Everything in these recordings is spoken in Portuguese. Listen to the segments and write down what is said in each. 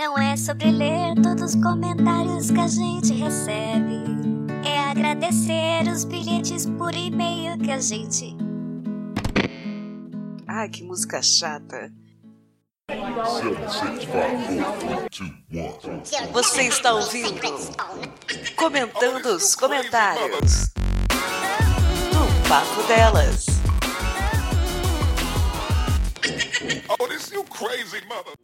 Não é sobre ler todos os comentários que a gente recebe. É agradecer os bilhetes por e-mail que a gente. Ai, que música chata. Você está ouvindo? Comentando os comentários. Do Papo Delas. Oh, this you crazy mother.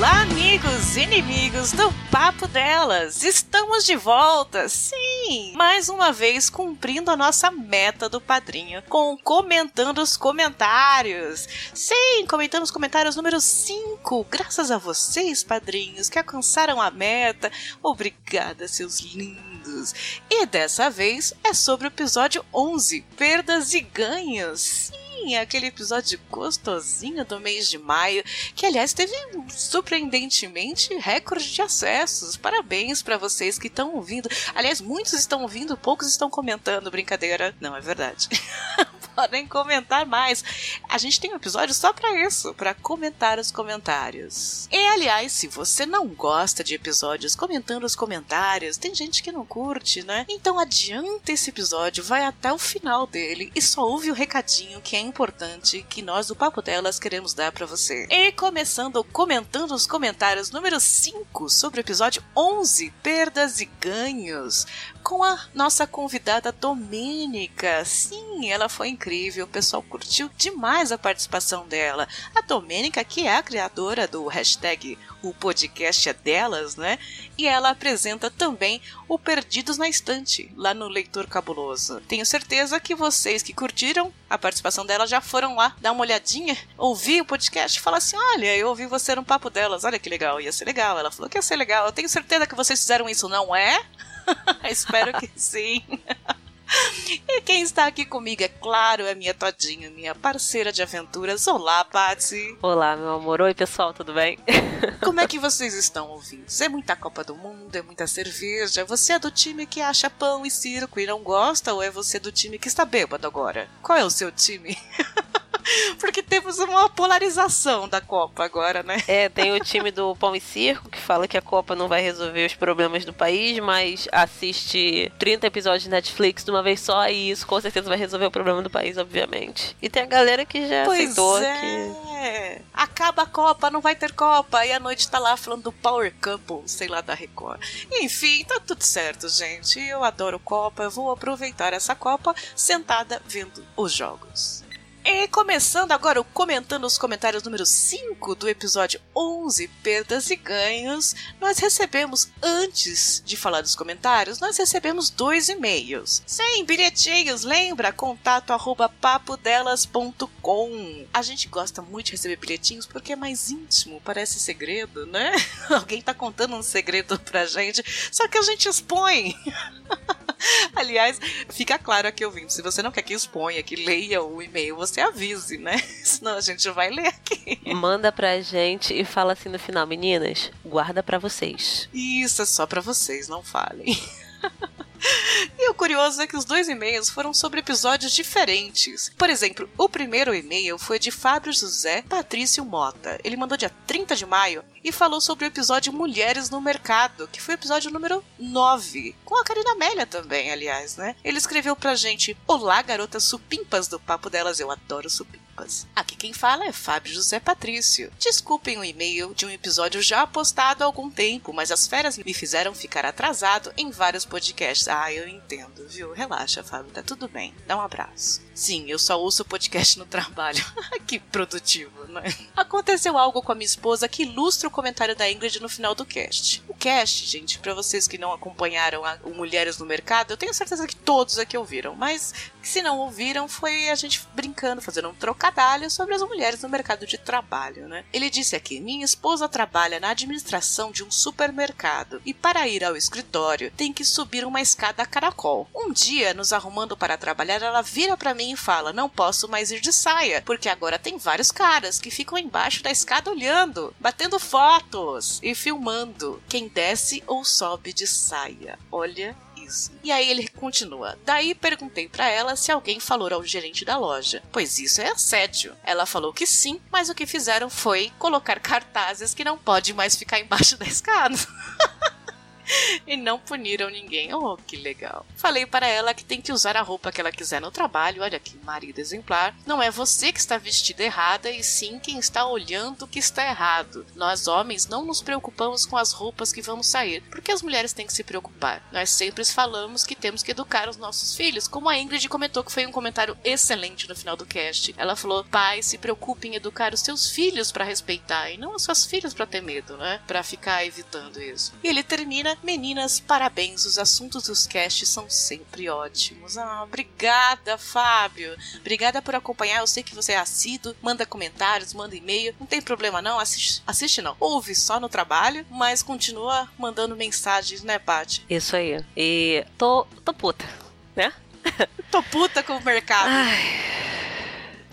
Olá, amigos e inimigos do Papo Delas! Estamos de volta, sim! Mais uma vez cumprindo a nossa meta do padrinho, com comentando os comentários. Sim, comentando os comentários número 5. Graças a vocês, padrinhos, que alcançaram a meta. Obrigada, seus lindos! E dessa vez é sobre o episódio 11: Perdas e Ganhos. Sim! Aquele episódio gostosinho do mês de maio, que aliás teve surpreendentemente recorde de acessos. Parabéns para vocês que estão ouvindo. Aliás, muitos estão ouvindo, poucos estão comentando. Brincadeira, não é verdade. Podem comentar mais. A gente tem um episódio só para isso, para comentar os comentários. E aliás, se você não gosta de episódios comentando os comentários, tem gente que não curte, né? Então adianta esse episódio, vai até o final dele e só ouve o recadinho que é importante que nós do Papo Delas queremos dar para você. E começando comentando os comentários número 5 sobre o episódio 11, perdas e ganhos, com a nossa convidada Domênica. Sim, ela foi incrível, o pessoal curtiu demais a participação dela. A Domênica, que é a criadora do hashtag o podcast é delas, né? E ela apresenta também o Perdidos na Estante, lá no Leitor Cabuloso. Tenho certeza que vocês que curtiram a participação dela já foram lá dar uma olhadinha, ouvir o podcast e falar assim: olha, eu ouvi você no papo delas, olha que legal, ia ser legal. Ela falou que ia ser legal. Eu tenho certeza que vocês fizeram isso, não é? Espero que sim. E quem está aqui comigo, é claro, é minha todinha, minha parceira de aventuras. Olá, Patsy. Olá, meu amor. Oi, pessoal, tudo bem? Como é que vocês estão ouvindo? É muita Copa do Mundo, é muita cerveja. Você é do time que acha pão e circo e não gosta, ou é você do time que está bêbado agora? Qual é o seu time? Porque temos uma polarização da Copa agora, né? É, tem o time do Pão e Circo que fala que a Copa não vai resolver os problemas do país, mas assiste 30 episódios de Netflix de uma vez só e isso com certeza vai resolver o problema do país, obviamente. E tem a galera que já Pois aceitou é. que. Acaba a Copa, não vai ter Copa. E a noite tá lá falando do Power Couple, sei lá, da Record. Enfim, tá tudo certo, gente. Eu adoro Copa. Eu vou aproveitar essa Copa sentada vendo os jogos. E começando agora o comentando os comentários número 5 do episódio 11, Perdas e Ganhos, nós recebemos, antes de falar dos comentários, nós recebemos dois e-mails. Sim, bilhetinhos, lembra? Contato arroba papodelas.com. A gente gosta muito de receber bilhetinhos porque é mais íntimo, parece segredo, né? Alguém tá contando um segredo pra gente, só que a gente expõe. Aliás, fica claro aqui ouvindo, se você não quer que exponha, que leia o e-mail, você avise, né? Senão a gente vai ler aqui. Manda pra gente e fala assim no final, meninas, guarda pra vocês. Isso é só pra vocês, não falem. E o curioso é que os dois e-mails foram sobre episódios diferentes. Por exemplo, o primeiro e-mail foi de Fábio José Patrício Mota. Ele mandou dia 30 de maio e falou sobre o episódio Mulheres no Mercado, que foi o episódio número 9. Com a Karina Amélia também, aliás, né? Ele escreveu pra gente: Olá, garotas supimpas do Papo Delas, eu adoro supimpas. Aqui quem fala é Fábio José Patrício. Desculpem o e-mail de um episódio já postado há algum tempo, mas as férias me fizeram ficar atrasado em vários podcasts. Ah, eu entendo, viu? Relaxa, Fábio, tá tudo bem. Dá um abraço. Sim, eu só ouço podcast no trabalho. que produtivo, né? Aconteceu algo com a minha esposa que ilustra o comentário da Ingrid no final do cast. O cast, gente, pra vocês que não acompanharam o Mulheres no Mercado, eu tenho certeza que todos aqui ouviram, mas se não ouviram, foi a gente brincando, fazendo um trocadilho sobre as mulheres no mercado de trabalho, né? Ele disse aqui: minha esposa trabalha na administração de um supermercado e para ir ao escritório tem que subir uma escada a caracol. Um dia, nos arrumando para trabalhar, ela vira para mim fala: não posso mais ir de saia porque agora tem vários caras que ficam embaixo da escada olhando, batendo fotos e filmando quem desce ou sobe de saia. Olha. E aí ele continua. Daí perguntei para ela se alguém falou ao gerente da loja, pois isso é assédio. Ela falou que sim, mas o que fizeram foi colocar cartazes que não pode mais ficar embaixo da escada. e não puniram ninguém. Oh, que legal. Falei para ela que tem que usar a roupa que ela quiser no trabalho. Olha que marido exemplar. Não é você que está vestida errada, e sim quem está olhando que está errado. Nós homens não nos preocupamos com as roupas que vamos sair, porque as mulheres têm que se preocupar. Nós sempre falamos que temos que educar os nossos filhos, como a Ingrid comentou que foi um comentário excelente no final do cast. Ela falou: "Pai, se preocupe em educar os seus filhos para respeitar e não os seus filhos para ter medo, né? Para ficar evitando isso". E ele termina Meninas, parabéns, os assuntos dos casts são sempre ótimos. Ah, obrigada, Fábio. Obrigada por acompanhar. Eu sei que você é assíduo, manda comentários, manda e-mail. Não tem problema não, assiste, assiste não. Ouve só no trabalho, mas continua mandando mensagens, né, Paty? Isso aí. E tô, tô puta, né? tô puta com o mercado. Ai.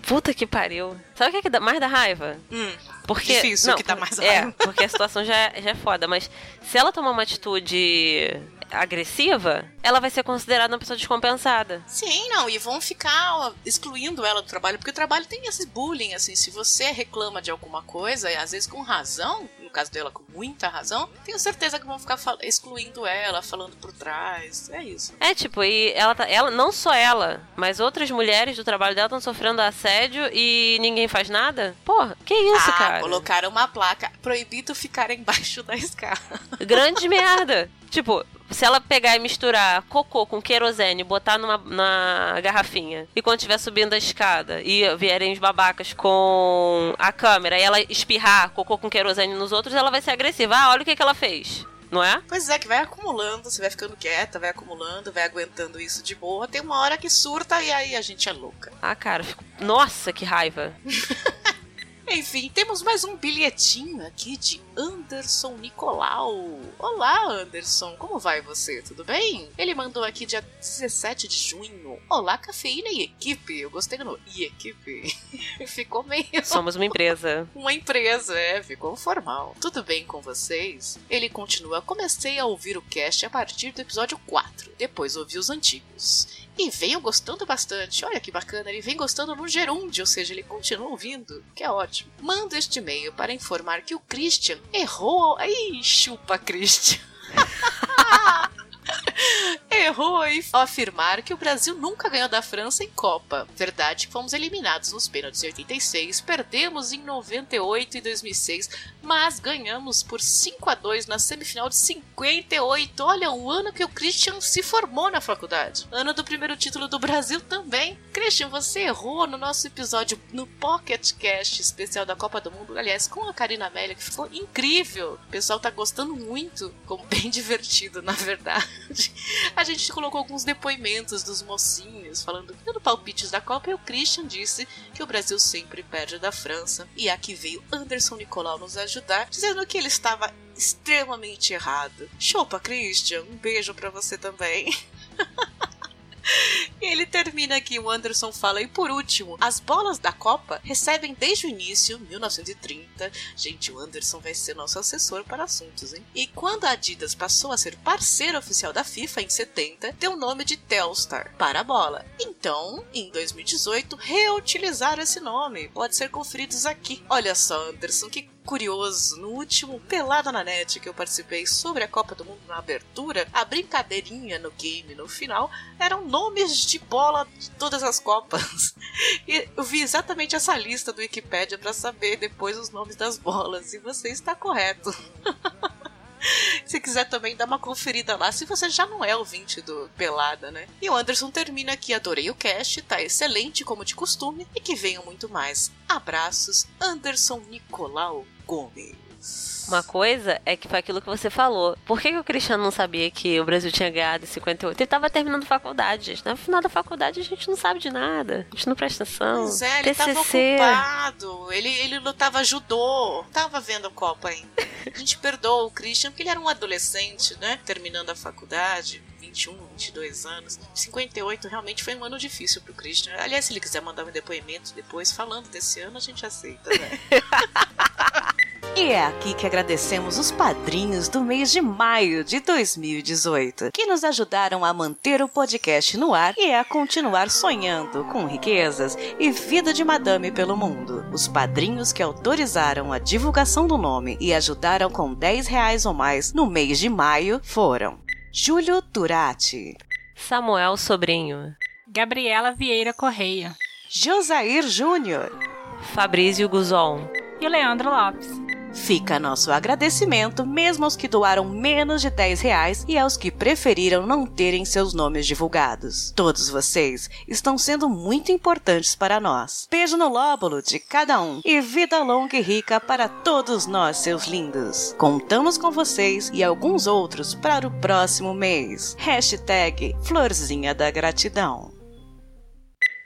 Puta que pariu. Sabe o que, é que dá mais da raiva? Hum, porque, difícil não, que dá mais É, porque a situação já, é- já é foda. Mas se ela tomar uma atitude agressiva, ela vai ser considerada uma pessoa descompensada. Sim, não, e vão ficar excluindo ela do trabalho, porque o trabalho tem esse bullying, assim, se você reclama de alguma coisa, e às vezes com razão, no caso dela com muita razão, tenho certeza que vão ficar excluindo ela, falando por trás, é isso. É, tipo, e ela tá. Ela, não só ela, mas outras mulheres do trabalho dela estão sofrendo assédio e ninguém faz nada? Porra, que isso, ah, cara? colocaram uma placa, proibido ficar embaixo da escada. Grande merda. Tipo, se ela pegar e misturar cocô com querosene, botar numa na garrafinha, e quando estiver subindo a escada e vierem os babacas com a câmera e ela espirrar cocô com querosene nos outros, ela vai ser agressiva. Ah, olha o que, que ela fez. Não é? Pois é, que vai acumulando, você vai ficando quieta, vai acumulando, vai aguentando isso de boa, tem uma hora que surta e aí a gente é louca. Ah, cara, fico... nossa, que raiva. Enfim, temos mais um bilhetinho aqui de Anderson Nicolau. Olá, Anderson, como vai você? Tudo bem? Ele mandou aqui dia 17 de junho. Olá, cafeína e equipe. Eu gostei do nome. E equipe. Ficou meio. Somos uma empresa. Uma empresa, é, ficou formal. Tudo bem com vocês? Ele continua. Comecei a ouvir o cast a partir do episódio 4. Depois ouvi os antigos. E venho gostando bastante. Olha que bacana, ele vem gostando no gerúndio, ou seja, ele continua ouvindo, que é ótimo. Mando este e-mail para informar que o Christian errou. Ai, chupa, Christian. Errou em afirmar que o Brasil nunca ganhou da França em Copa. Verdade que fomos eliminados nos pênaltis em 86, perdemos em 98 e 2006, mas ganhamos por 5 a 2 na semifinal de 58. Olha, o ano que o Christian se formou na faculdade. Ano do primeiro título do Brasil também. Christian, você errou no nosso episódio no Pocket Cast especial da Copa do Mundo, aliás, com a Karina Amélia, que ficou incrível. O pessoal tá gostando muito, ficou bem divertido, na verdade. A gente colocou alguns depoimentos dos mocinhos falando dando palpites da Copa e o Christian disse que o Brasil sempre perde da França. E aqui veio Anderson Nicolau nos ajudar, dizendo que ele estava extremamente errado. Chupa, Christian, um beijo para você também. E ele termina aqui, o Anderson fala, e por último, as bolas da Copa recebem desde o início, 1930. Gente, o Anderson vai ser nosso assessor para assuntos, hein? E quando a Adidas passou a ser parceira oficial da FIFA em 70, deu o nome de Telstar para a bola. Então, em 2018, reutilizaram esse nome. Pode ser conferidos aqui. Olha só, Anderson, que curioso, no último Pelada na Net que eu participei sobre a Copa do Mundo na abertura, a brincadeirinha no game no final eram nomes de bola de todas as Copas. E eu vi exatamente essa lista do Wikipedia para saber depois os nomes das bolas, e você está correto. Se quiser também dar uma conferida lá, se você já não é ouvinte do Pelada, né? E o Anderson termina aqui, adorei o cast, tá excelente como de costume, e que venham muito mais. Abraços, Anderson Nicolau Gourmet. Uma coisa é que foi aquilo que você falou. Por que, que o Cristiano não sabia que o Brasil tinha ganhado em 58? Ele tava terminando faculdade, gente. No final da faculdade a gente não sabe de nada. A gente não presta atenção. Pois é, ele tava TCC. ocupado. Ele, ele lutava judô. Tava vendo a Copa ainda. A gente perdoa o Christian porque ele era um adolescente, né? Terminando a faculdade. 21, 22 anos. 58 realmente foi um ano difícil pro Christian. Aliás, se ele quiser mandar um depoimento depois falando desse ano, a gente aceita, né? E é aqui que agradecemos os padrinhos do mês de maio de 2018, que nos ajudaram a manter o podcast no ar e a continuar sonhando com riquezas e vida de madame pelo mundo. Os padrinhos que autorizaram a divulgação do nome e ajudaram com 10 reais ou mais no mês de maio foram Júlio Turati, Samuel Sobrinho, Gabriela Vieira Correia Josair Júnior. Fabrício Guzon, e Leandro Lopes. Fica nosso agradecimento mesmo aos que doaram menos de 10 reais e aos que preferiram não terem seus nomes divulgados. Todos vocês estão sendo muito importantes para nós. Beijo no lóbulo de cada um e vida longa e rica para todos nós, seus lindos. Contamos com vocês e alguns outros para o próximo mês. Hashtag Florzinha da Gratidão.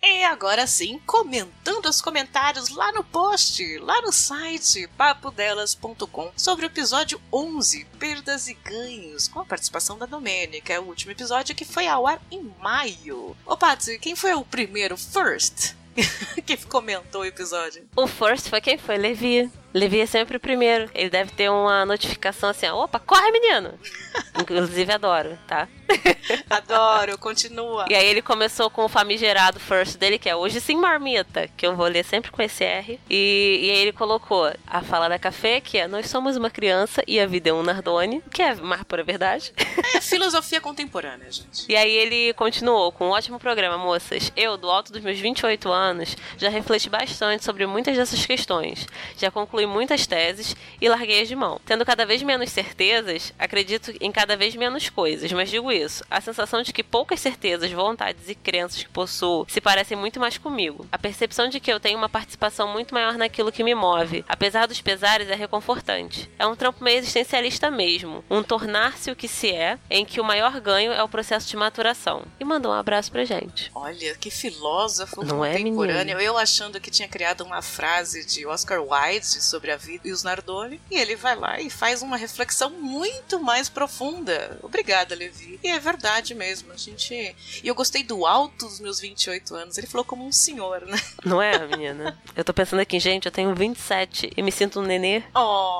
E agora sim, comentando os comentários lá no post, lá no site papodelas.com, sobre o episódio 11, Perdas e Ganhos, com a participação da Domênica, o último episódio que foi ao ar em maio. Ô Patsy, quem foi o primeiro, first, que comentou o episódio? O first foi quem foi? Levi. Levi é sempre o primeiro. Ele deve ter uma notificação assim: opa, corre, menino! Inclusive, adoro, tá? Adoro, continua. E aí ele começou com o famigerado first dele, que é hoje sim marmita, que eu vou ler sempre com esse R. E, e aí ele colocou a fala da café, que é nós somos uma criança e a vida é um Nardone, que é mais pura verdade. É filosofia contemporânea, gente. E aí ele continuou com um ótimo programa, moças. Eu, do alto dos meus 28 anos, já refleti bastante sobre muitas dessas questões. Já concluí muitas teses e larguei-as de mão. Tendo cada vez menos certezas, acredito em cada vez menos coisas, mas digo isso, a sensação de que poucas certezas, vontades e crenças que possuo se parecem muito mais comigo. A percepção de que eu tenho uma participação muito maior naquilo que me move, apesar dos pesares, é reconfortante. É um trampo meio existencialista mesmo, um tornar-se o que se é, em que o maior ganho é o processo de maturação. E mandou um abraço pra gente. Olha, que filósofo Não é, contemporâneo. menino? eu achando que tinha criado uma frase de Oscar Wilde sobre a vida e os Nardoni. E ele vai lá e faz uma reflexão muito mais profunda. Obrigada, Levi. E é verdade mesmo. A gente. E eu gostei do alto dos meus 28 anos. Ele falou como um senhor, né? Não é, menina? Eu tô pensando aqui, gente, eu tenho 27 e me sinto um nenê. Oh,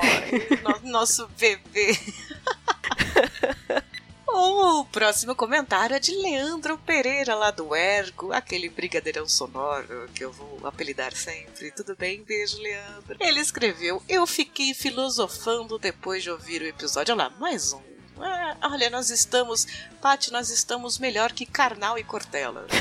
no- nosso bebê. O próximo comentário é de Leandro Pereira, lá do Ergo, aquele brigadeirão sonoro que eu vou apelidar sempre. Tudo bem? Beijo, Leandro. Ele escreveu: Eu fiquei filosofando depois de ouvir o episódio. Olha lá, mais um. Ah, olha, nós estamos. Paty, nós estamos melhor que Karnal e Cortella.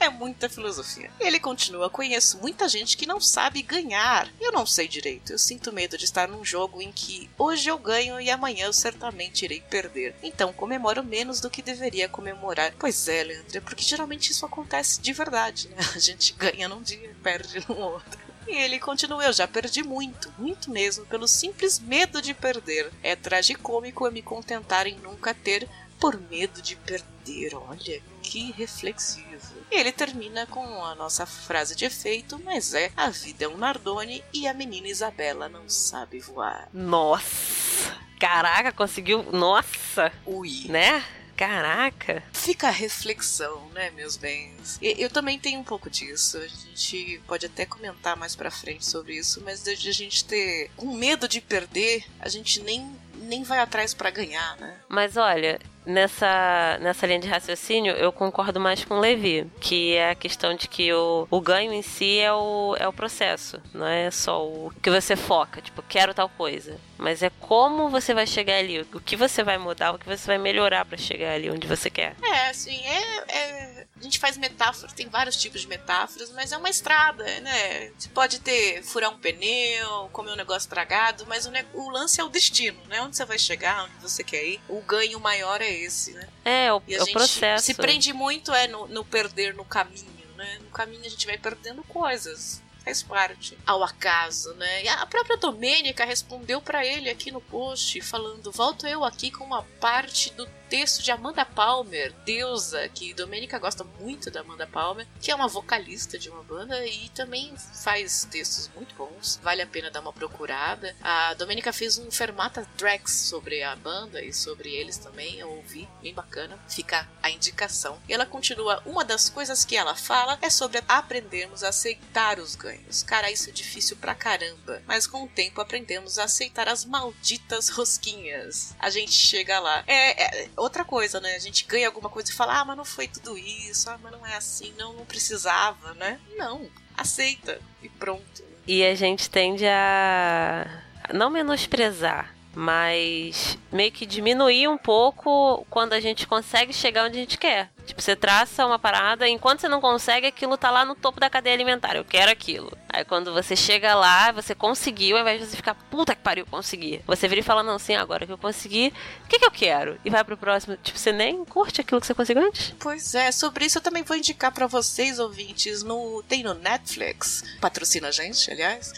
É muita filosofia. Ele continua: Conheço muita gente que não sabe ganhar. Eu não sei direito. Eu sinto medo de estar num jogo em que hoje eu ganho e amanhã eu certamente irei perder. Então comemoro menos do que deveria comemorar. Pois é, Leandro, porque geralmente isso acontece de verdade, né? A gente ganha num dia e perde no outro. E ele continua, eu já perdi muito, muito mesmo, pelo simples medo de perder. É tragicômico eu me contentar em nunca ter por medo de perder. Olha, que reflexivo. E ele termina com a nossa frase de efeito, mas é a vida é um Nardone e a menina Isabela não sabe voar. Nossa! Caraca, conseguiu. Nossa! Ui. Né? Caraca! Fica a reflexão, né, meus bens? E eu também tenho um pouco disso. A gente pode até comentar mais pra frente sobre isso, mas de a gente ter com medo de perder, a gente nem nem vai atrás pra ganhar, né? Mas olha, nessa, nessa linha de raciocínio, eu concordo mais com o Levi, que é a questão de que o, o ganho em si é o, é o processo, não é só o que você foca, tipo, quero tal coisa. Mas é como você vai chegar ali, o que você vai mudar, o que você vai melhorar pra chegar ali onde você quer. É, assim, é, é- A gente faz metáfora, tem vários tipos de metáforas, mas é uma estrada, né? Você pode ter furar um pneu, comer um negócio estragado, mas o, ne- o lance é o destino, né? Onde você vai chegar, onde você quer ir. O ganho maior é esse, né? É, o, E a é o gente processo. se prende muito é no, no perder no caminho, né? No caminho a gente vai perdendo coisas. Faz parte. Ao acaso, né? E a própria Domênica respondeu para ele aqui no post, falando: Volto eu aqui com uma parte do texto de Amanda Palmer, deusa, que Domênica gosta muito da Amanda Palmer, que é uma vocalista de uma banda e também faz textos muito bons. Vale a pena dar uma procurada. A Domênica fez um Fermata Tracks sobre a banda e sobre eles também, eu ouvi, bem bacana. Fica a indicação. E ela continua: uma das coisas que ela fala é sobre aprendermos a aceitar os ganhos. Cara, isso é difícil pra caramba, mas com o tempo aprendemos a aceitar as malditas rosquinhas. A gente chega lá. É, é outra coisa, né? A gente ganha alguma coisa e fala: ah, mas não foi tudo isso, ah, mas não é assim, não, não precisava, né? Não, aceita e pronto. E a gente tende a não menosprezar, mas meio que diminuir um pouco quando a gente consegue chegar onde a gente quer. Tipo, você traça uma parada, enquanto você não consegue, aquilo tá lá no topo da cadeia alimentar. Eu quero aquilo. Aí quando você chega lá, você conseguiu, ao invés de você ficar, puta que pariu, consegui. Você vira e fala, não, sim, agora que eu consegui, o que, que eu quero? E vai pro próximo. Tipo, você nem curte aquilo que você conseguiu antes. Pois é, sobre isso eu também vou indicar para vocês, ouvintes, no tem no Netflix. Patrocina a gente, aliás.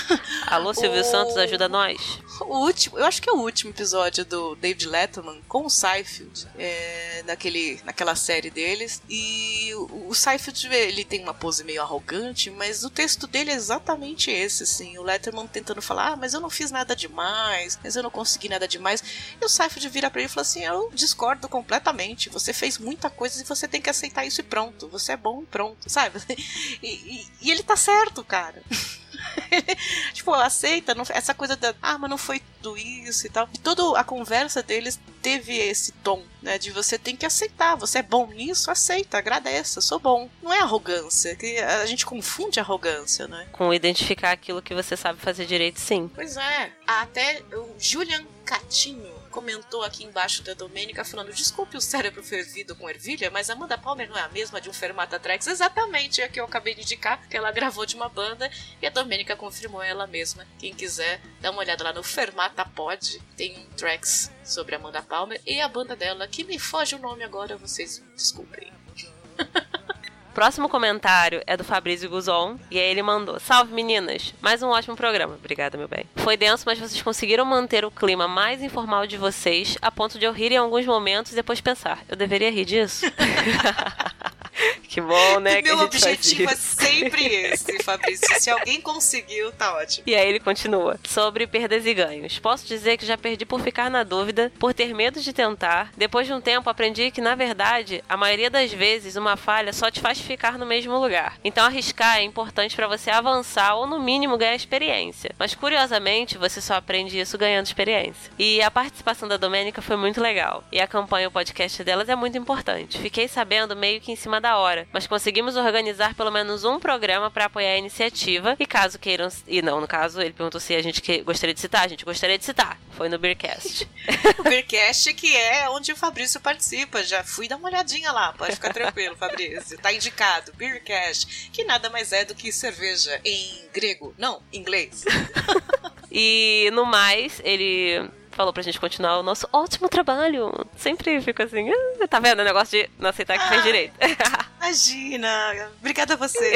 Alô, Silvio O- Santos, ajuda nós. O último, eu acho que é o último episódio do David Letterman com o Seinfeld, é, naquele, naquela série deles. E o, o Seinfeld, ele tem uma pose meio arrogante, mas o texto dele é exatamente esse, assim. O Letterman tentando falar, ah, mas eu não fiz nada demais, mas eu não consegui nada demais. E o Seinfeld vira pra ele e fala assim, eu discordo completamente, você fez muita coisa e você tem que aceitar isso e pronto. Você é bom e pronto, sabe? E, e- e ele tá certo, cara. tipo, aceita, não- essa coisa da, ah, mas não foi tudo isso e tal. E toda a conversa deles teve esse tom, né, de você tem que aceitar, você é bom nisso, aceita, agradeça, sou bom. Não é arrogância, que a gente confunde arrogância, né? Com identificar aquilo que você sabe fazer direito, sim. Pois é. Até o Julian Catinho comentou aqui embaixo da Domênica falando: desculpe o cérebro fervido com ervilha, mas Amanda Palmer não é a mesma de um Fermata Tracks. Exatamente, é a que eu acabei de indicar, que ela gravou de uma banda e a Domênica confirmou ela mesma. Quem quiser, dá uma olhada lá no Fermata Pod, tem um tracks sobre a Amanda Palmer e a banda dela, que me foge o nome agora, vocês desculpem. Próximo comentário é do Fabrício Guzon. E aí ele mandou: Salve meninas! Mais um ótimo programa. Obrigada, meu bem. Foi denso, mas vocês conseguiram manter o clima mais informal de vocês a ponto de eu rir em alguns momentos e depois pensar: eu deveria rir disso? que bom, né? que Meu objetivo é sempre esse, Fabrício. Se alguém conseguiu, tá ótimo. E aí ele continua. Sobre perdas e ganhos. Posso dizer que já perdi por ficar na dúvida, por ter medo de tentar. Depois de um tempo aprendi que, na verdade, a maioria das vezes uma falha só te faz ficar no mesmo lugar. Então arriscar é importante para você avançar ou no mínimo ganhar experiência. Mas curiosamente, você só aprende isso ganhando experiência. E a participação da Domênica foi muito legal. E a campanha o podcast delas é muito importante. Fiquei sabendo meio que em cima da hora, mas conseguimos organizar pelo menos um programa para apoiar a iniciativa. E caso queiram. E não, no caso, ele perguntou se a gente que- gostaria de citar. A gente gostaria de citar. Foi no Beercast. O Beercast, que é onde o Fabrício participa. Já fui dar uma olhadinha lá, pode ficar tranquilo, Fabrício. Tá indicado, Beercast, que nada mais é do que cerveja em grego. Não, inglês. E no mais, ele falou pra gente continuar o nosso ótimo trabalho. Sempre fico assim, "Ah, tá vendo o negócio de não aceitar que fez Ah. direito. Imagina! Obrigada a você.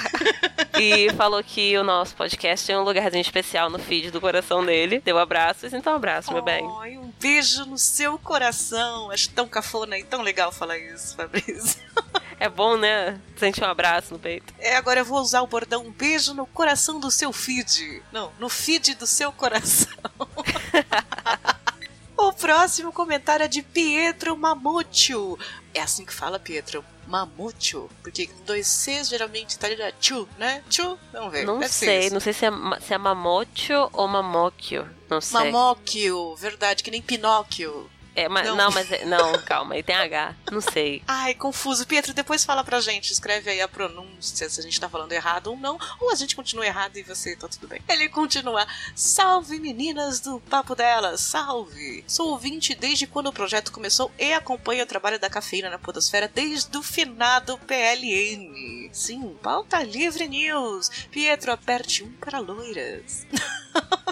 e falou que o nosso podcast tem um lugarzinho especial no feed do coração dele. Deu abraços, então abraço, meu bem. Um beijo no seu coração. Acho tão cafona e tão legal falar isso, Fabrício. É bom, né? Sentir um abraço no peito. É, agora eu vou usar o bordão um beijo no coração do seu feed. Não, no feed do seu coração. o próximo comentário é de Pietro Mamúcio. É assim que fala, Pietro? Mamúcio. Porque dois Cs geralmente tá ali na tchu, né? Tchu? Vamos ver. Não deve sei, não sei se é, se é ou Mamóquio. Não sei. Mamóquio, verdade, que nem Pinóquio. É, mas, Não. não. mas é- não, calma, aí tem H. Não sei. Ai, confuso. Pietro, depois fala pra gente. Escreve aí a pronúncia, se a gente tá falando errado ou não. Ou a gente continua errado e você tá tudo bem. Ele continua. Salve, meninas do Papo Delas. Salve. Sou ouvinte desde quando o projeto começou e acompanho o trabalho da cafeína na podosfera desde o finado PLN. Sim, pauta livre news. Pietro, aperte um para loiras.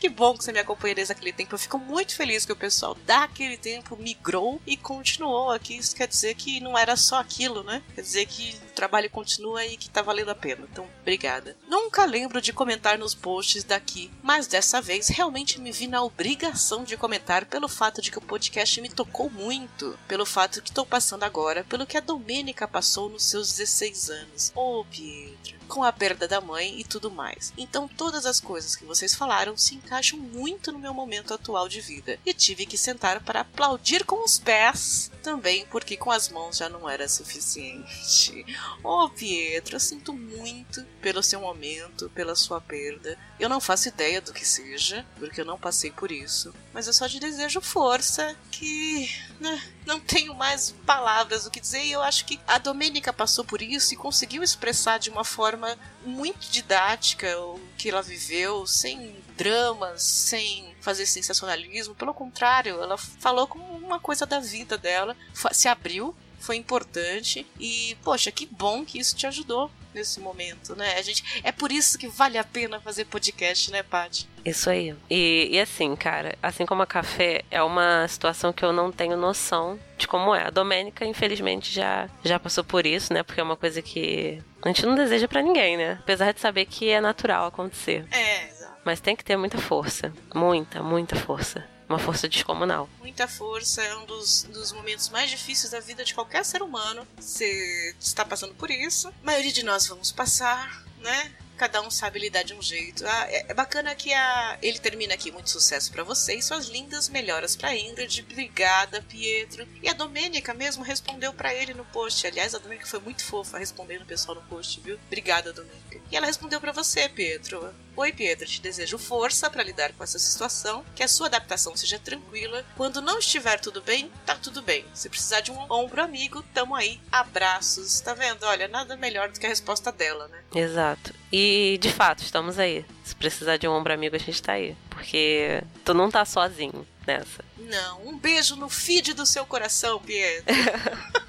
Que bom que você me acompanha desde aquele tempo. Eu fico muito feliz que o pessoal daquele tempo migrou e continuou aqui. Isso quer dizer que não era só aquilo, né? Quer dizer que trabalho continua e que tá valendo a pena. Então, obrigada. Nunca lembro de comentar nos posts daqui, mas dessa vez realmente me vi na obrigação de comentar pelo fato de que o podcast me tocou muito, pelo fato que estou passando agora, pelo que a Domênica passou nos seus 16 anos. Ô, oh, Pietro com a perda da mãe e tudo mais. Então todas as coisas que vocês falaram se encaixam muito no meu momento atual de vida. E tive que sentar para aplaudir com os pés também, porque com as mãos já não era suficiente. Oh, Pietro, eu sinto muito pelo seu momento, pela sua perda. Eu não faço ideia do que seja, porque eu não passei por isso. Mas eu só te desejo força, que né, não tenho mais palavras o que dizer. E eu acho que a Domênica passou por isso e conseguiu expressar de uma forma muito didática o que ela viveu, sem dramas, sem fazer sensacionalismo. Pelo contrário, ela falou como uma coisa da vida dela, se abriu, foi importante e, poxa, que bom que isso te ajudou nesse momento, né? A gente, é por isso que vale a pena fazer podcast, né, Paty? Isso aí. E, e assim, cara, assim como a café, é uma situação que eu não tenho noção de como é. A Domênica, infelizmente, já, já passou por isso, né? Porque é uma coisa que a gente não deseja para ninguém, né? Apesar de saber que é natural acontecer. É, exato. Mas tem que ter muita força. Muita, muita força uma força descomunal. Muita força é um dos, dos momentos mais difíceis da vida de qualquer ser humano. Você está passando por isso. A maioria de nós vamos passar, né? Cada um sabe lidar de um jeito. Ah, é, é bacana que a, ele termina aqui. Muito sucesso para vocês, suas lindas melhoras para Ingrid. Obrigada, Pietro. E a Domênica mesmo respondeu para ele no post. Aliás, a Domênica foi muito fofa respondendo o pessoal no post, viu? Obrigada, Domênica. E ela respondeu para você, Pietro. Oi, Pietro, te desejo força para lidar com essa situação, que a sua adaptação seja tranquila. Quando não estiver tudo bem, tá tudo bem. Se precisar de um ombro amigo, tamo aí. Abraços. Tá vendo? Olha, nada melhor do que a resposta dela, né? Exato. E de fato, estamos aí. Se precisar de um ombro amigo, a gente tá aí. Porque tu não tá sozinho nessa. Não, um beijo no feed do seu coração, Pietro.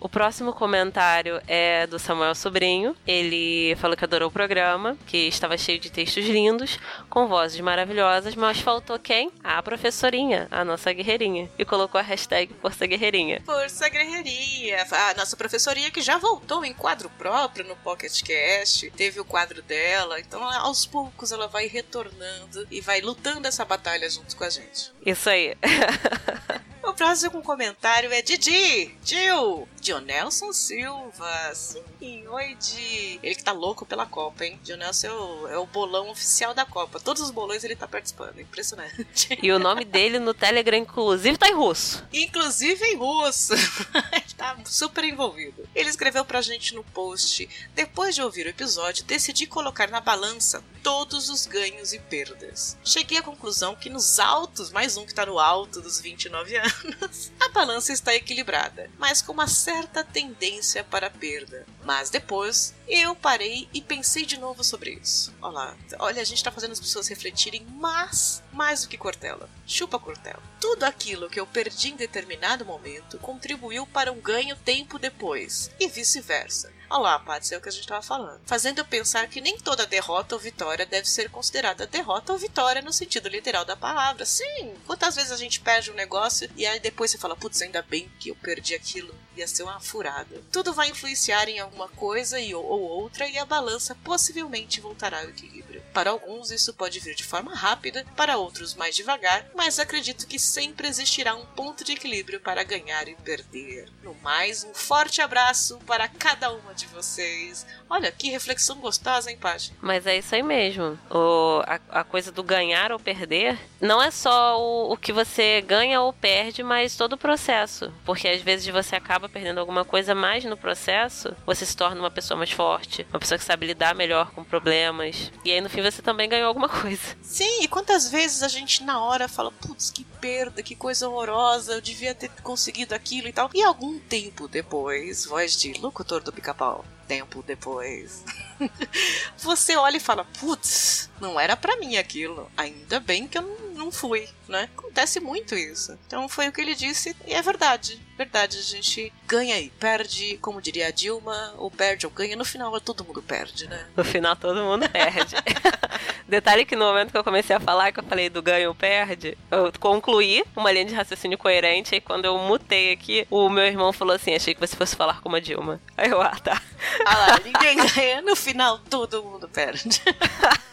O próximo comentário é do Samuel Sobrinho. Ele falou que adorou o programa, que estava cheio de textos lindos, com vozes maravilhosas, mas faltou quem? A professorinha, a nossa guerreirinha. E colocou a hashtag Força Guerreirinha. Força Guerreirinha. A nossa professorinha que já voltou em quadro próprio no Pocket Cast. Teve o quadro dela. Então, aos poucos, ela vai retornando e vai lutando essa batalha junto com a gente. Isso aí. O próximo comentário é Didi, Jill, Dionelson Silva. Sim, oi, Di. Ele que tá louco pela Copa, hein? Dionelson é o, é o bolão oficial da Copa. Todos os bolões ele tá participando. Impressionante. E o nome dele no Telegram, inclusive, tá em russo. Inclusive em russo. ele tá super envolvido. Ele escreveu pra gente no post: Depois de ouvir o episódio, decidi colocar na balança todos os ganhos e perdas. Cheguei à conclusão que nos altos, mais um que tá no alto dos 29 anos, anos, a balança está equilibrada, mas com uma certa tendência para perda. Mas depois eu parei e pensei de novo sobre isso. Olha lá, olha, a gente está fazendo as pessoas refletirem, mas mais do que Cortella, chupa Cortella. Tudo aquilo que eu perdi em determinado momento contribuiu para um ganho tempo depois, e vice-versa. Olha lá, Patsy, é o que a gente estava falando. Fazendo eu pensar que nem toda derrota ou vitória deve ser considerada derrota ou vitória no sentido literal da palavra. Sim, quantas vezes a gente perde um negócio e aí depois você fala, putz, ainda bem que eu perdi aquilo ia ser uma furada. Tudo vai influenciar em alguma coisa e, ou outra e a balança possivelmente voltará ao equilíbrio. Para alguns isso pode vir de forma rápida, para outros mais devagar, mas acredito que sempre existirá um ponto de equilíbrio para ganhar e perder. No mais, um forte abraço para cada uma de vocês. Olha, que reflexão gostosa, hein, Paty? Mas é isso aí mesmo. O, a, a coisa do ganhar ou perder não é só o, o que você ganha ou perde, mas todo o processo. Porque às vezes você acaba perdendo alguma coisa, mas no processo você se torna uma pessoa mais forte, uma pessoa que sabe lidar melhor com problemas. E aí no fim você também ganhou alguma coisa. Sim, e quantas vezes a gente na hora fala, putz, que perda, que coisa horrorosa, eu devia ter conseguido aquilo e tal. E algum tempo depois, voz de locutor do pica-pau tempo depois, você olha e fala: putz, não era para mim aquilo. Ainda bem que eu não fui, né? Acontece muito isso. Então foi o que ele disse e é verdade. Verdade, a gente ganha e perde, como diria a Dilma, ou perde ou ganha, no final todo mundo perde, né? No final todo mundo perde. Detalhe que no momento que eu comecei a falar, que eu falei do ganho ou perde, eu concluí uma linha de raciocínio coerente e quando eu mutei aqui, o meu irmão falou assim, achei que você fosse falar como a Dilma. Aí eu, ah, tá. Ah lá, ninguém ganha, no final todo mundo perde.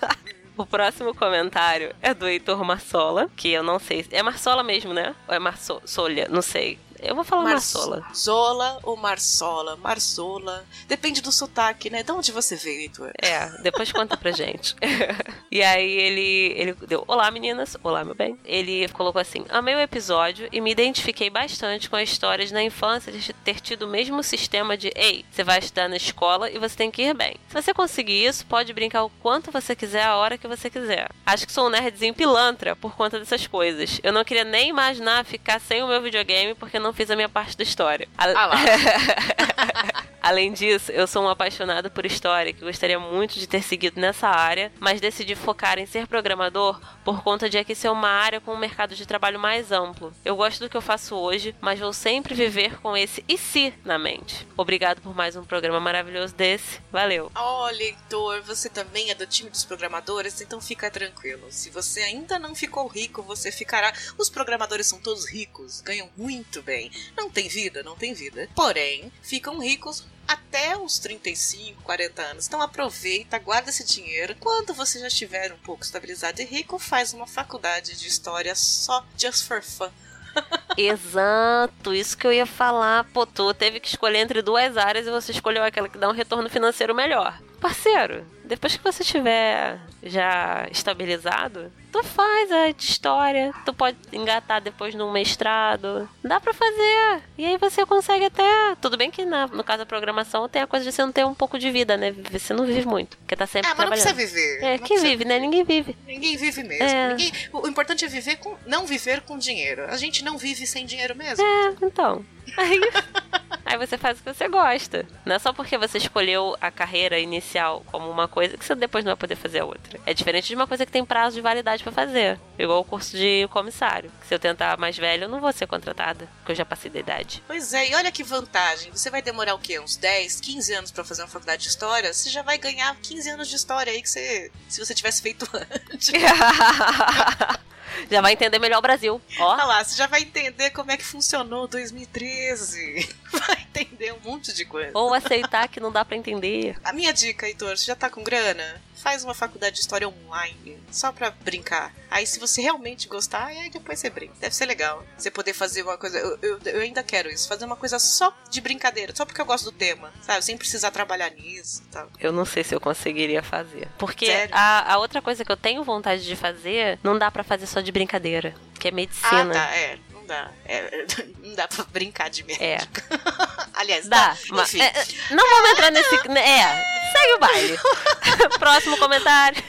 O próximo comentário é do Heitor Marsola, que eu não sei. É Marsola mesmo, né? Ou é Marsolha? Não sei. Eu vou falar Marsola. Zola ou Marsola? Marsola. Depende do sotaque, né? De onde você veio, Heitor? É, depois conta pra gente. e aí ele, ele deu: Olá, meninas. Olá, meu bem. Ele colocou assim: Amei o episódio e me identifiquei bastante com a história de na infância de ter tido o mesmo sistema de: Ei, você vai estudar na escola e você tem que ir bem. Se você conseguir isso, pode brincar o quanto você quiser, a hora que você quiser. Acho que sou um nerdzinho pilantra por conta dessas coisas. Eu não queria nem imaginar ficar sem o meu videogame porque não fiz a minha parte da história. A... Ah lá. Além disso, eu sou um apaixonado por história que gostaria muito de ter seguido nessa área, mas decidi focar em ser programador por conta de aqui ser uma área com um mercado de trabalho mais amplo. Eu gosto do que eu faço hoje, mas vou sempre viver com esse e se na mente. Obrigado por mais um programa maravilhoso desse. Valeu. Olha, Heitor, você também é do time dos programadores, então fica tranquilo. Se você ainda não ficou rico, você ficará. Os programadores são todos ricos, ganham muito bem. Não tem vida, não tem vida. Porém, ficam ricos até os 35, 40 anos. Então aproveita, guarda esse dinheiro. Quando você já estiver um pouco estabilizado e rico, faz uma faculdade de história só just for fun. Exato, isso que eu ia falar. Pô, tu teve que escolher entre duas áreas e você escolheu aquela que dá um retorno financeiro melhor. Parceiro, depois que você tiver já estabilizado, tu faz a história, tu pode engatar depois num mestrado. Dá pra fazer. E aí você consegue até. Tudo bem que na, no caso da programação tem a coisa de você não ter um pouco de vida, né? Você não vive muito. Porque tá sempre Ah, mas não trabalhando. precisa viver. É, Não quem vive, né? Ninguém vive. Ninguém vive mesmo. É. Ninguém- O importante é viver com. não viver com dinheiro. A gente não vive sem dinheiro mesmo. É, então. Aí, aí você faz o que você gosta. Não é só porque você escolheu a carreira inicial como uma coisa que você depois não vai poder fazer a outra. É diferente de uma coisa que tem prazo de validade pra fazer. Igual o curso de comissário. Se eu tentar mais velho, eu não vou ser contratada, porque eu já passei da idade. Pois é, e olha que vantagem. Você vai demorar o quê? Uns 10, 15 anos pra fazer uma faculdade de história? Você já vai ganhar 15 anos de história aí que você. Se você tivesse feito antes. já vai entender melhor o Brasil. Ó. Olha lá, você já vai entender como é que funcionou 2013. Vai entender um monte de coisa. Ou aceitar que não dá pra entender. A minha dica, Heitor, você já tá com grana? Faz uma faculdade de história online, só pra brincar. Aí, se você realmente gostar, aí depois você brinca. Deve ser legal. Você poder fazer uma coisa. Eu, eu, eu ainda quero isso. Fazer uma coisa só de brincadeira, só porque eu gosto do tema, sabe? Sem precisar trabalhar nisso e tal. Eu não sei se eu conseguiria fazer. Porque a, a outra coisa que eu tenho vontade de fazer, não dá pra fazer só de brincadeira. Que é medicina. Ah, tá, é. Não dá. É, não dá pra brincar de médico. É. Aliás, Dá, dá. mas Enfim. é, é, não vamos entrar nesse. É, segue o baile. Próximo comentário.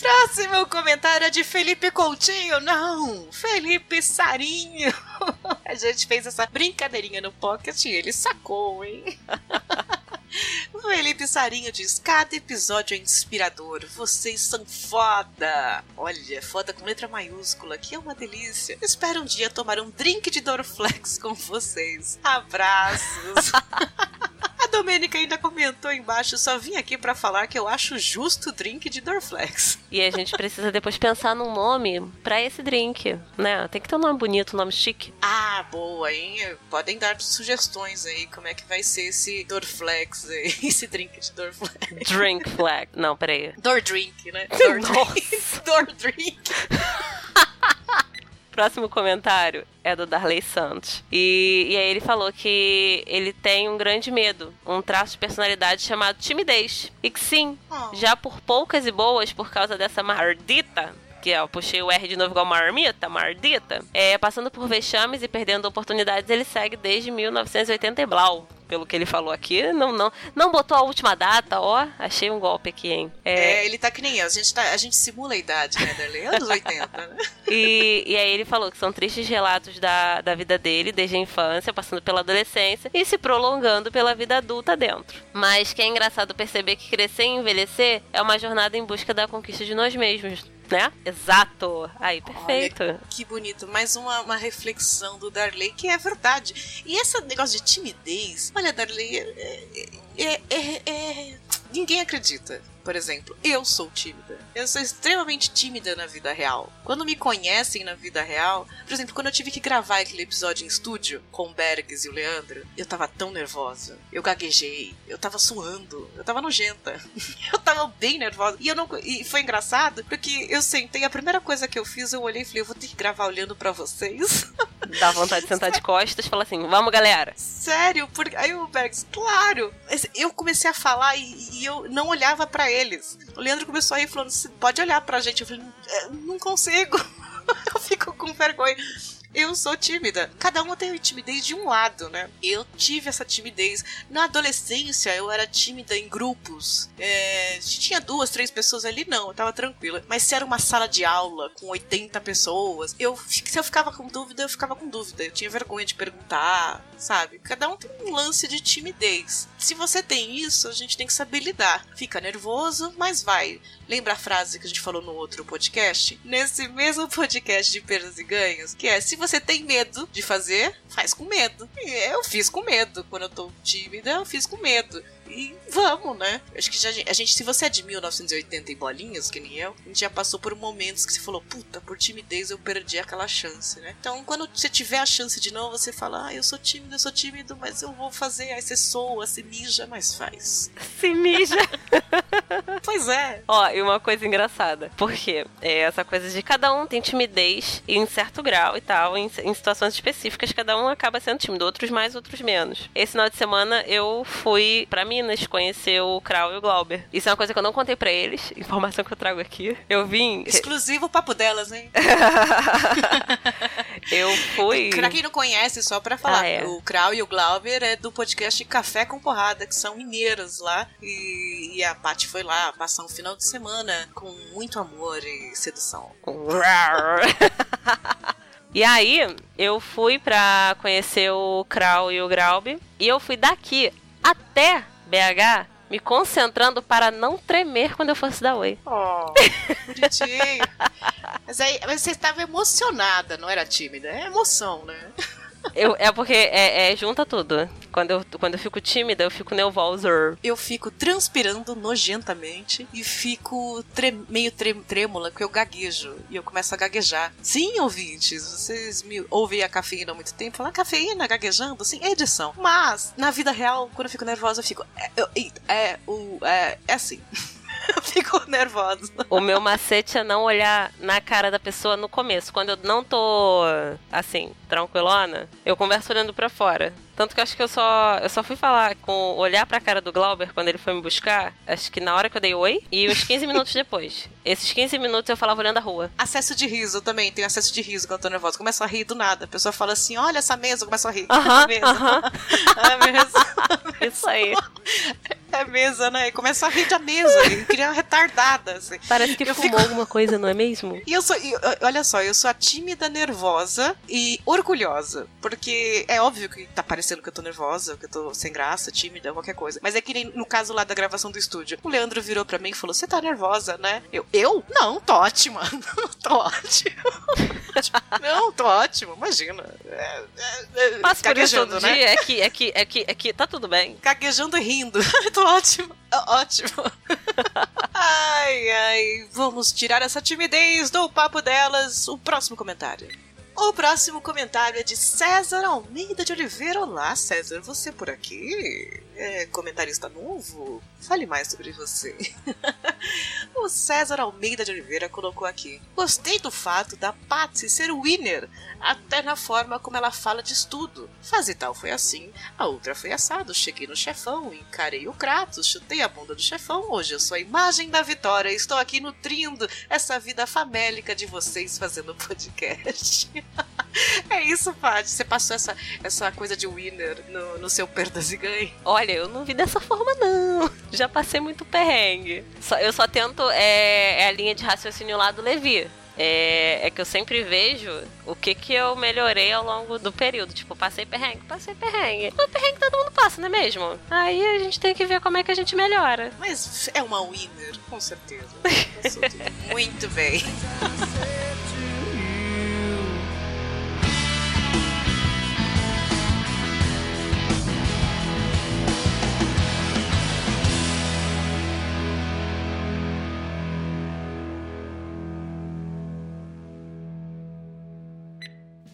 Próximo comentário é de Felipe Coutinho. Não, Felipe Sarinho. A gente fez essa brincadeirinha no pocket e ele sacou, hein? O Felipe Sarinho diz: Cada episódio é inspirador. Vocês são foda. Olha, foda com letra maiúscula, que é uma delícia. Espero um dia tomar um drink de Dorflex com vocês. Abraços. A Domênica ainda comentou embaixo: Só vim aqui pra falar que eu acho justo o drink de Dorflex. E a gente precisa depois pensar num nome pra esse drink, né? Tem que ter um nome bonito, um nome chique. Ah, boa, hein? Podem dar sugestões aí como é que vai ser esse Dorflex aí, esse drink de Dorflex. Drink flag. Não, peraí. Door drink, né? Door drink. Door drink. Próximo comentário é do Darley Santos. E, e aí ele falou que ele tem um grande medo, um traço de personalidade chamado timidez. E que sim, Oh. já por poucas e boas, por causa dessa mardita, que ó, eu puxei o R de novo igual marmita, mardita, é, passando por vexames e perdendo oportunidades, ele segue desde 1980 e blau. Pelo que ele falou aqui, não, não, não botou a última data, ó. Achei um golpe aqui, hein? É, É, ele tá que nem eu. A gente, tá, a gente simula a idade, né, Darley? Anos 80, né? E, e aí ele falou que são tristes relatos da, da vida dele, desde a infância, passando pela adolescência e se prolongando pela vida adulta dentro. Mas que é engraçado perceber que crescer e envelhecer é uma jornada em busca da conquista de nós mesmos. Né? Exato. Aí, perfeito. Que bonito. Mais uma, uma reflexão do Darley, que é verdade. E esse negócio de timidez, olha, Darley, é, é, é, é- ninguém acredita. Por exemplo, eu sou tímida. Eu sou extremamente tímida na vida real. Quando me conhecem na vida real, por exemplo, quando eu tive que gravar aquele episódio em estúdio com o Bergs e o Leandro, eu tava tão nervosa. Eu gaguejei, eu tava suando, eu tava nojenta. eu tava bem nervosa. E eu não e foi engraçado porque eu sentei, a primeira coisa que eu fiz, eu olhei e falei, eu vou ter que gravar olhando pra vocês. Dá vontade de sentar de costas e falar assim: vamos, galera. Sério? Porque aí o Bergs, claro. Eu comecei a falar e, e eu não olhava pra eles. O Leandro começou a rir falando: "Você pode olhar pra gente. Eu falei: "É, não consigo. eu fico com vergonha. Eu sou tímida. Cada uma tem a timidez de um lado, né? Eu tive essa timidez. Na adolescência, eu era tímida em grupos. É, se tinha duas, três pessoas ali, não, eu tava tranquila. Mas se era uma sala de aula com 80 pessoas, eu, se eu ficava com dúvida, eu ficava com dúvida. Eu tinha vergonha de perguntar, sabe? Cada um tem um lance de timidez. Se você tem isso, a gente tem que saber lidar. Fica nervoso, mas vai. Lembra a frase que a gente falou no outro podcast? Nesse mesmo podcast de perdas e ganhos, que é: se você tem medo de fazer, faz com medo. Eu fiz com medo. Quando eu tô tímida, eu fiz com medo. E vamos, né? Acho que já, a gente, se você é de 1980 e bolinhas, que nem eu, a gente já passou por momentos que você falou, puta, por timidez eu perdi aquela chance, né? Então, quando você tiver a chance de novo, você fala, ah, eu sou tímido, eu sou tímido, mas eu vou fazer. Aí você soa, se mija, mas faz. Se mija. Pois é. Ó, e uma coisa engraçada. Porque é essa coisa de cada um tem timidez em certo grau e tal. Em, em situações específicas, cada um acaba sendo tímido. Outros mais, outros menos. Esse final de semana eu fui pra Minas conhecer o Krau e o Glauber. Isso é uma coisa que eu não contei pra eles. Informação que eu trago aqui. Eu vim. Exclusivo papo delas, hein? eu fui. Pra quem não conhece, só pra falar, Ah, é. o Krau e o Glauber é do podcast Café com Porrada, que são mineiros lá. E, e a Paty foi lá passar um final de semana com muito amor e sedução. E aí, eu fui pra conhecer o Krau e o Graub. E eu fui daqui até BH me concentrando para não tremer quando eu fosse dar oi. Oh, bonitinho. mas, aí, mas você estava emocionada, não era tímida. É emoção, né? Eu, é porque é, é, junta tudo. Quando eu, quando eu fico tímida, eu fico nervosa. Eu fico transpirando nojentamente e fico meio trêmula, porque eu gaguejo. E eu começo a gaguejar. Sim, ouvintes, vocês me ouvem a cafeína há muito tempo. Falar cafeína gaguejando? Sim, é edição. Mas, na vida real, quando eu fico nervosa, eu fico. É, eu- é, é, é assim. eu fico nervosa. O meu macete é não olhar na cara da pessoa no começo. Quando eu não tô, assim, tranquilona, eu converso olhando pra fora. Tanto que eu acho que eu só, eu só fui falar com olhar pra cara do Glauber quando ele foi me buscar, acho que na hora que eu dei oi, e uns 15 minutos depois. Esses 15 minutos eu falava olhando a rua. Acesso de riso também, tenho acesso de riso quando eu tô nervosa. Começo a rir do nada. A pessoa fala assim: olha essa mesa, eu começo a rir. Aham, a mesa. aham. a mesa. Isso aí. É mesa, né? E começa a rir da mesa. E cria uma retardada, assim. Parece que Eu fumou fico- alguma coisa, não é mesmo? E eu sou, e, olha só, eu sou a tímida, nervosa e orgulhosa. Porque é óbvio que tá parecendo que eu tô nervosa, que eu tô sem graça, tímida, qualquer coisa. Mas é que nem no caso lá da gravação do estúdio. O Leandro virou pra mim e falou: Você tá nervosa, né? Eu, eu? Não, tô ótima. tô ótima. Não, tô ótima, imagina. É, é, é, Passo por isso todo né? dia, é que, é que, é que, é que tá tudo bem. Gaguejando e rindo. tô ótimo. Ótimo. ai, ai. Vamos tirar essa timidez do papo delas. O próximo comentário. O próximo comentário é de César Almeida de Oliveira. Olá, César, você por aqui? É comentarista novo? Fale mais sobre você. o César Almeida de Oliveira colocou aqui. Gostei do fato da Patsy ser winner, até na forma como ela fala de estudo. Faz e tal foi assim, a outra foi assado. Cheguei no chefão, encarei o Kratos, chutei a bunda do chefão. Hoje eu sou a imagem da vitória. Estou aqui nutrindo essa vida famélica de vocês fazendo podcast. é isso, Paty. Você passou essa, essa coisa de winner no, no seu perdas e ganhos. Olha, eu não vi dessa forma, não. Já passei muito perrengue. Só- eu só tento. É, é a linha de raciocínio lá do Levi. é, é que eu sempre vejo o que que eu melhorei ao longo do período. Tipo, passei perrengue, passei perrengue. O perrengue todo mundo passa, não é mesmo? Aí a gente tem que ver como é que a gente melhora. Mas é uma winner, com certeza. Com certeza. Muito bem.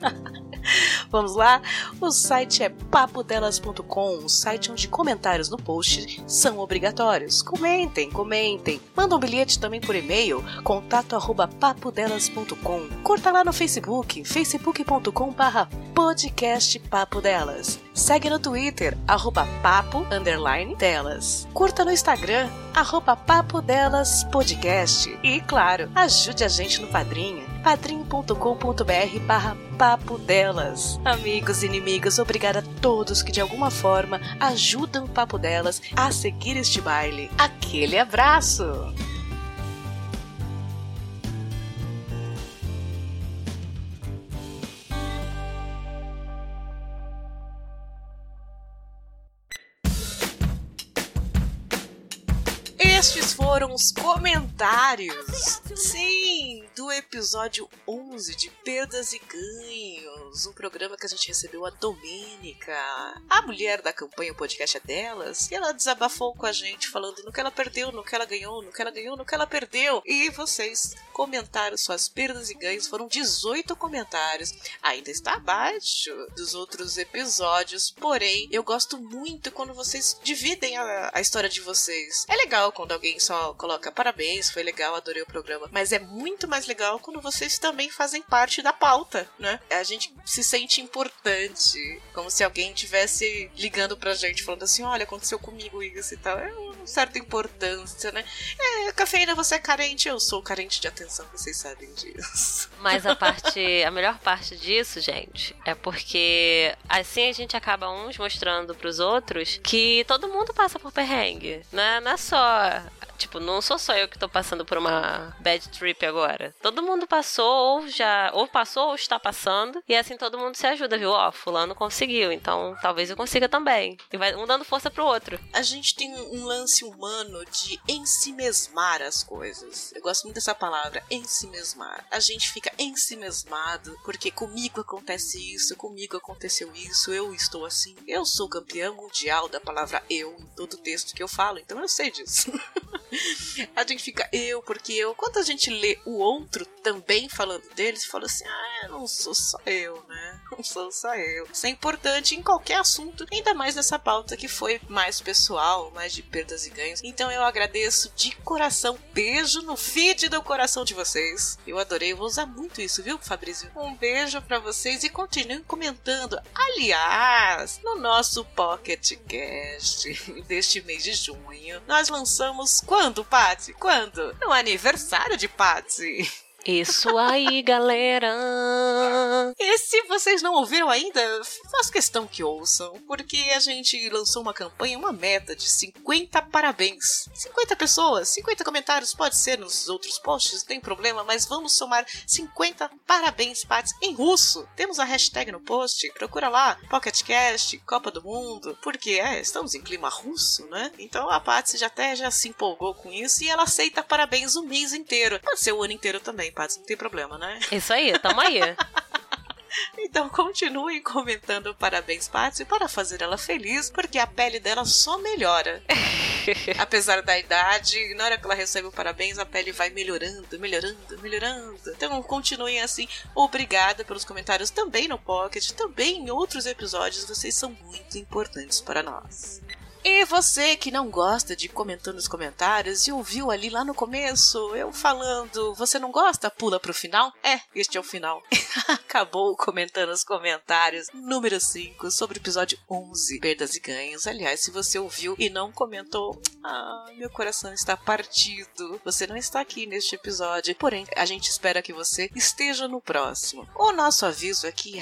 Vamos lá? O site é papodelas.com, um site onde comentários no post são obrigatórios. Comentem, comentem. Manda um bilhete também por e-mail, contato@papodelas.com. Curta lá no Facebook, facebook.com barra podcast Papo Delas. Segue no Twitter, arroba papo, underline, delas. Curta no Instagram, arroba podcast. E, claro, ajude a gente no Padrinho, padrim.com.br barra papo delas. Amigos e inimigos, obrigada a todos que de alguma forma ajudam o Papo Delas a seguir este baile. Aquele abraço! Estes foram os comentários. Sim, do episódio 11 de Perdas e Ganhos, um programa que a gente recebeu a Domênica, a mulher da campanha O Podcast é Delas, e ela desabafou com a gente falando no que ela perdeu, no que ela ganhou, no que ela ganhou, no que ela perdeu. E vocês comentaram suas perdas e ganhos, foram 18 comentários. Ainda está abaixo dos outros episódios, porém, eu gosto muito quando vocês dividem a, a história de vocês. É legal quando alguém só coloca parabéns, foi legal, adorei o programa, mas é muito mais legal quando vocês também fazem parte da pauta, né? A gente se sente importante, como se alguém tivesse ligando pra gente falando assim: olha, aconteceu comigo isso e tal. É uma certa importância, né? É, cafeína, você é carente, eu sou carente de atenção, vocês sabem disso. Mas a parte, a melhor parte disso, gente, é porque assim a gente acaba uns mostrando pros outros que todo mundo passa por perrengue, né? Não é só Tipo, não sou só eu que tô passando por uma bad trip agora. Todo mundo passou, ou já. Ou passou, ou está passando. E assim todo mundo se ajuda, viu? Ó, fulano conseguiu, então talvez eu consiga também. E vai um dando força pro outro. A gente tem um lance humano de ensimesmar as coisas. Eu gosto muito dessa palavra, ensimesmar. A gente fica ensimesmado porque comigo acontece isso, comigo aconteceu isso, eu estou assim. Eu sou campeão mundial da palavra eu em todo texto que eu falo, então eu sei disso. a gente fica eu, porque eu. Quando a gente lê o outro também falando deles, fala assim: ah, não sou só eu, né? Não sou só eu. Isso é importante em qualquer assunto, ainda mais nessa pauta que foi mais pessoal, mais de perdas e ganhos. Então eu agradeço de coração. Beijo no feed do coração de vocês. Eu adorei, eu vou usar muito isso, viu, Fabrício? Um beijo para vocês e continuem comentando. Aliás, no nosso Pocket Cast deste mês de junho, nós lançamos quando, Patsy? Quando? No aniversário de Patsy. Isso aí, galera! E se vocês não ouviram ainda, faço questão que ouçam, porque a gente lançou uma campanha, uma meta de 50 parabéns. 50 pessoas, 50 comentários, pode ser nos outros posts, não tem problema, mas vamos somar 50 parabéns, Pats, em russo. Temos a hashtag no post, procura lá, PocketCast, Copa do Mundo, porque é, estamos em clima russo, né? Então a Patsy já até já se empolgou com isso e ela aceita parabéns o mês inteiro. Pode ser o ano inteiro também, Patsy, não tem problema, né? Isso aí, tamo aí. Então continuem comentando parabéns, Patsy, para fazer ela feliz, porque a pele dela só melhora. Apesar da idade, na hora que ela recebe o parabéns, a pele vai melhorando, melhorando, melhorando. Então continuem assim. Obrigada pelos comentários também no Pocket, também em outros episódios. Vocês são muito importantes para nós. E você que não gosta de comentar nos comentários e ouviu ali lá no começo eu falando, você não gosta? Pula pro final? É, este é o final. Acabou comentando nos comentários. Número 5, sobre o episódio 11, perdas e ganhos. Aliás, se você ouviu e não comentou, ah, meu coração está partido. Você não está aqui neste episódio. Porém, a gente espera que você esteja no próximo. O nosso aviso aqui é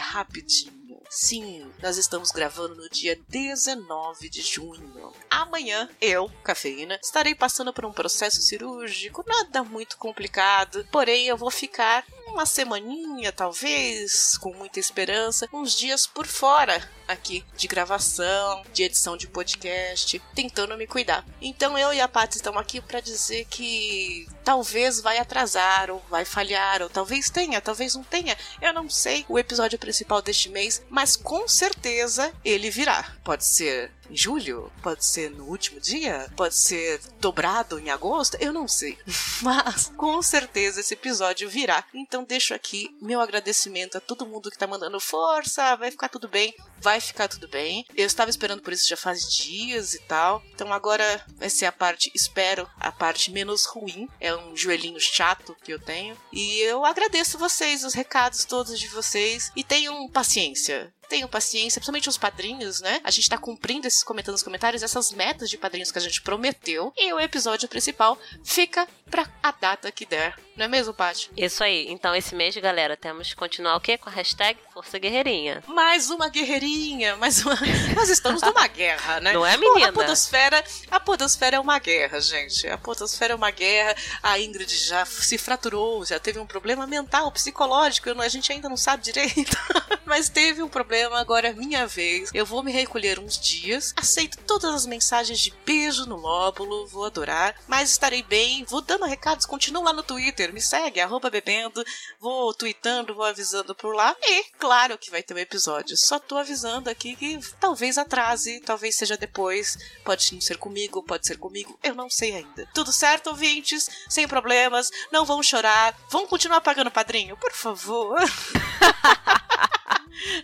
Sim, nós estamos gravando no dia 19 de junho. Amanhã, eu, cafeína, estarei passando por um processo cirúrgico, nada muito complicado, porém eu vou ficar uma semaninha, talvez, com muita esperança, uns dias por fora aqui de gravação, de edição de podcast, tentando me cuidar. Então eu e a Paty estamos aqui para dizer que talvez vai atrasar ou vai falhar ou talvez tenha, talvez não tenha. Eu não sei o episódio principal deste mês, mas com certeza ele virá. Pode ser em julho, pode ser no último dia, pode ser dobrado em agosto, eu não sei. Mas com certeza esse episódio virá. Então deixo aqui meu agradecimento a todo mundo que tá mandando força, vai ficar tudo bem, vai ficar tudo bem. Eu estava esperando por isso já faz dias e tal. Então agora vai ser a parte, espero, a parte menos ruim. É um joelhinho chato que eu tenho. E eu agradeço vocês, os recados todos de vocês. E tenham paciência tenham paciência, principalmente os padrinhos, né? A gente tá cumprindo esses comentando nos comentários essas metas de padrinhos que a gente prometeu. E o episódio principal fica pra a data que der. Não é mesmo, Paty? Isso aí. Então, esse mês, galera, temos que continuar o quê? Com a hashtag Força Guerreirinha. Mais uma guerreirinha, mais uma. Nós estamos numa guerra, né? Não é, menina? A podosfera, a podosfera é uma guerra, gente. A podosfera é uma guerra. A Ingrid já se fraturou, já teve um problema mental, psicológico. A gente ainda não sabe direito. Mas teve um problema, agora é minha vez. Eu vou me recolher uns dias. Aceito todas as mensagens de beijo no lóbulo, vou adorar. Mas estarei bem, vou dando recados, continuo lá no Twitter, me segue, arroba bebendo, vou tweetando, vou avisando por lá. E, claro que vai ter um episódio. Só tô avisando aqui que talvez atrase, talvez seja depois. Pode não ser comigo, pode ser comigo, eu não sei ainda. Tudo certo, ouvintes? Sem problemas, não vão chorar. Vão continuar pagando padrinho, por favor.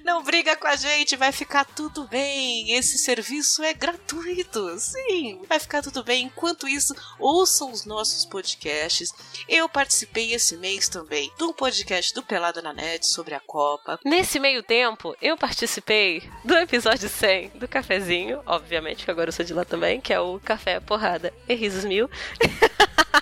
Não briga com a gente, vai ficar tudo bem. Esse serviço é gratuito. Sim, vai ficar tudo bem. Enquanto isso, ouçam os nossos podcasts. Eu participei esse mês também de um podcast do Pelada na Net sobre a Copa. Nesse meio tempo, eu participei do episódio 100 do Cafezinho, obviamente, que agora eu sou de lá também, que é o Café Porrada e Risos Mil.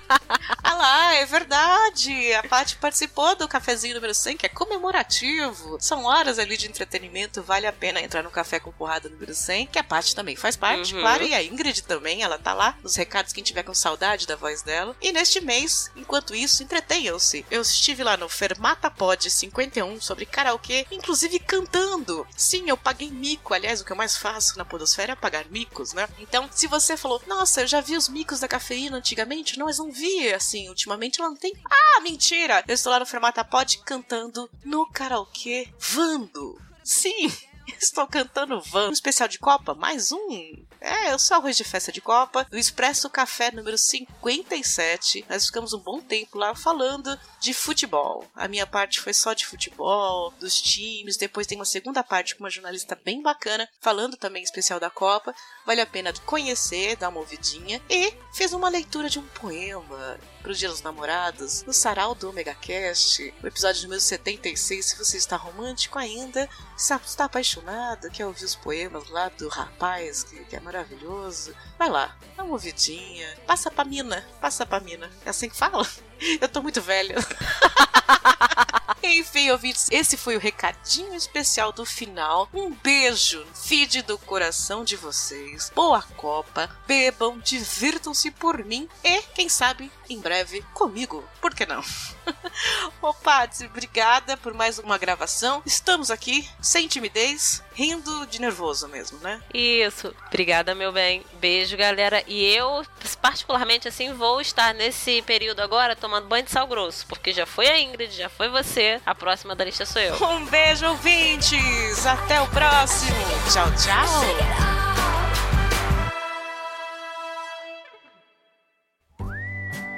Ah é verdade! A Paty participou do cafezinho número 100, que é comemorativo. São horas ali de entretenimento, vale a pena entrar no Café com Porrada número 100, que a Paty também faz parte, Uhum. claro, e a Ingrid também, ela tá lá nos recados, quem tiver com saudade da voz dela. E neste mês, enquanto isso, entretenham-se. Eu estive lá no Fermata Pod 51 sobre karaokê, inclusive cantando. Sim, eu paguei mico, aliás, o que eu mais faço na podosfera é pagar micos, né? Então, se você falou, nossa, eu já vi os micos da cafeína antigamente, não, mas não vi, assim, ultimamente ela não tem. Ah, mentira! Eu estou lá no Fermata Pod cantando no karaokê Vando. Sim! Estou cantando Van. Um especial de Copa, mais um. É, eu sou arroz de festa de Copa, do Expresso Café número 57. Nós ficamos um bom tempo lá falando de futebol. A minha parte foi só de futebol, dos times. Depois tem uma segunda parte com uma jornalista bem bacana, falando também especial da Copa. Vale a pena conhecer, dar uma ouvidinha. E fez uma leitura de um poema para os Dia dos Namorados, no Sarau do Omega Cast, o episódio número 76. Se você está romântico ainda, está apaixonado, quer ouvir os poemas lá do rapaz, que, que é maravilhoso, vai lá, dá uma ouvidinha, passa pra mina, passa pra mina. É assim que fala? Eu tô muito velha. Enfim, ouvintes, esse foi o recadinho especial do final. Um beijo, feed do coração de vocês. Boa Copa, bebam, divirtam-se por mim e, quem sabe, em breve comigo. Por que não? Ô, Patsy, obrigada por mais uma gravação. Estamos aqui, sem timidez, rindo de nervoso mesmo, né? Isso. Obrigada, meu bem. Beijo, galera. E eu, particularmente, assim, vou estar nesse período agora tomando banho de sal grosso, porque já foi a Ingrid, já foi você. A próxima da lista sou eu. Um beijo, ouvintes! Até o próximo! Tchau, tchau!